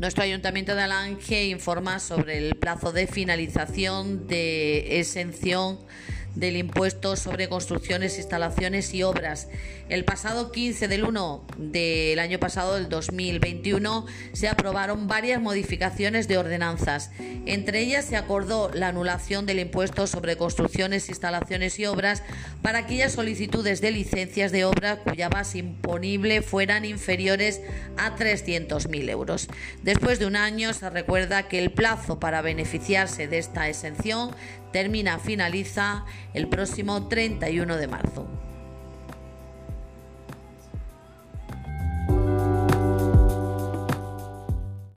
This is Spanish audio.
Nuestro Ayuntamiento de Alange informa sobre el plazo de finalización de exención del impuesto sobre construcciones, instalaciones y obras. El pasado 15 del 1 del año pasado, del 2021, se aprobaron varias modificaciones de ordenanzas. Entre ellas se acordó la anulación del impuesto sobre construcciones, instalaciones y obras para aquellas solicitudes de licencias de obra cuya base imponible fueran inferiores a 300.000 euros. Después de un año se recuerda que el plazo para beneficiarse de esta exención termina, finaliza el próximo 31 de marzo.